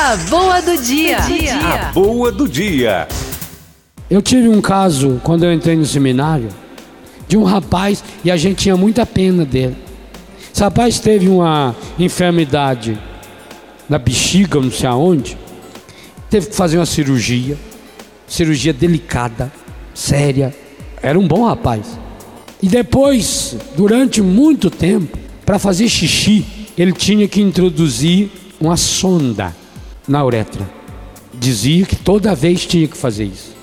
A boa do dia. A boa do dia. Eu tive um caso quando eu entrei no seminário de um rapaz e a gente tinha muita pena dele. Esse rapaz teve uma enfermidade na bexiga, não sei aonde, teve que fazer uma cirurgia, cirurgia delicada, séria. Era um bom rapaz. E depois, durante muito tempo, para fazer xixi, ele tinha que introduzir uma sonda na uretra. Dizia que toda vez tinha que fazer isso.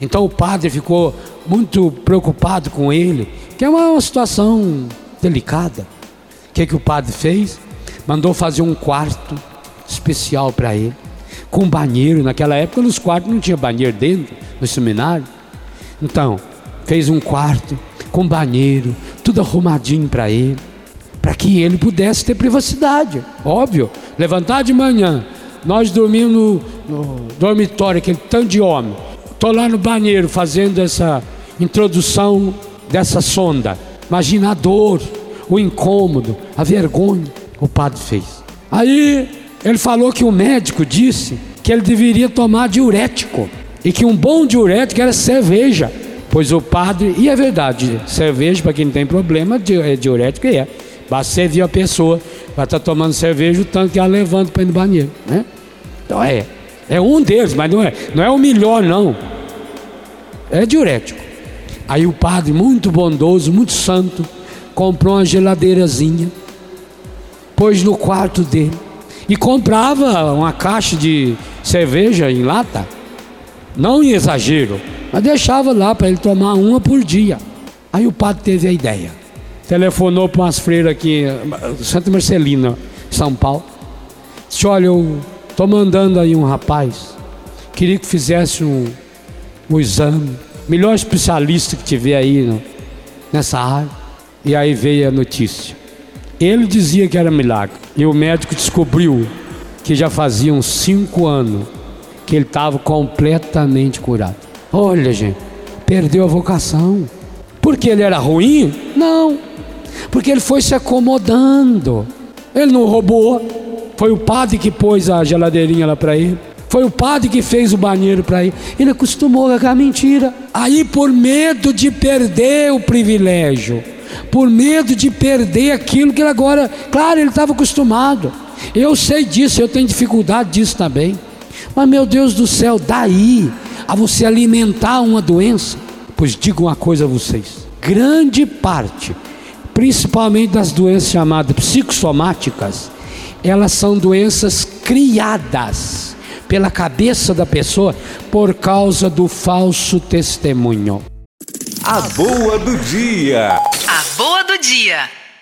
Então o padre ficou muito preocupado com ele, que é uma situação delicada. O que, que o padre fez? Mandou fazer um quarto especial para ele, com banheiro. Naquela época, nos quartos não tinha banheiro dentro, no seminário. Então, fez um quarto com banheiro, tudo arrumadinho para ele, para que ele pudesse ter privacidade. Óbvio, levantar de manhã, nós dormimos no, no dormitório, aquele tanto de homem. Estou lá no banheiro fazendo essa introdução dessa sonda. Imagina a dor, o incômodo, a vergonha. O padre fez. Aí ele falou que o médico disse que ele deveria tomar diurético e que um bom diurético era cerveja. Pois o padre, e é verdade, cerveja para quem não tem problema, é diurético é. Basta ver a pessoa, vai estar tá tomando cerveja, o tanto que ela levanta para ir no banheiro. Né? Então é. É um deles, mas não é, não é o melhor, não. É diurético. Aí o padre, muito bondoso, muito santo, comprou uma geladeirazinha, pôs no quarto dele e comprava uma caixa de cerveja em lata, não em exagero, mas deixava lá para ele tomar uma por dia. Aí o padre teve a ideia, telefonou para umas freiras aqui, Santa Marcelina, São Paulo, disse: Olha, eu estou mandando aí um rapaz, queria que fizesse um, um exame, melhor especialista que tiver aí no, nessa área. E aí veio a notícia. Ele dizia que era milagre. E o médico descobriu que já faziam cinco anos que ele estava completamente curado. Olha, gente, perdeu a vocação. Porque ele era ruim? Não. Porque ele foi se acomodando. Ele não roubou. Foi o padre que pôs a geladeirinha lá para ele. Foi o padre que fez o banheiro para ele. Ele acostumou com a mentira. Aí, por medo de perder o privilégio, por medo de perder aquilo que ele agora, claro, ele estava acostumado. Eu sei disso, eu tenho dificuldade disso também. Mas meu Deus do céu, daí a você alimentar uma doença, pois digo uma coisa a vocês: grande parte, principalmente das doenças chamadas psicossomáticas, elas são doenças criadas pela cabeça da pessoa por causa do falso testemunho. A boa do dia. A boa do dia.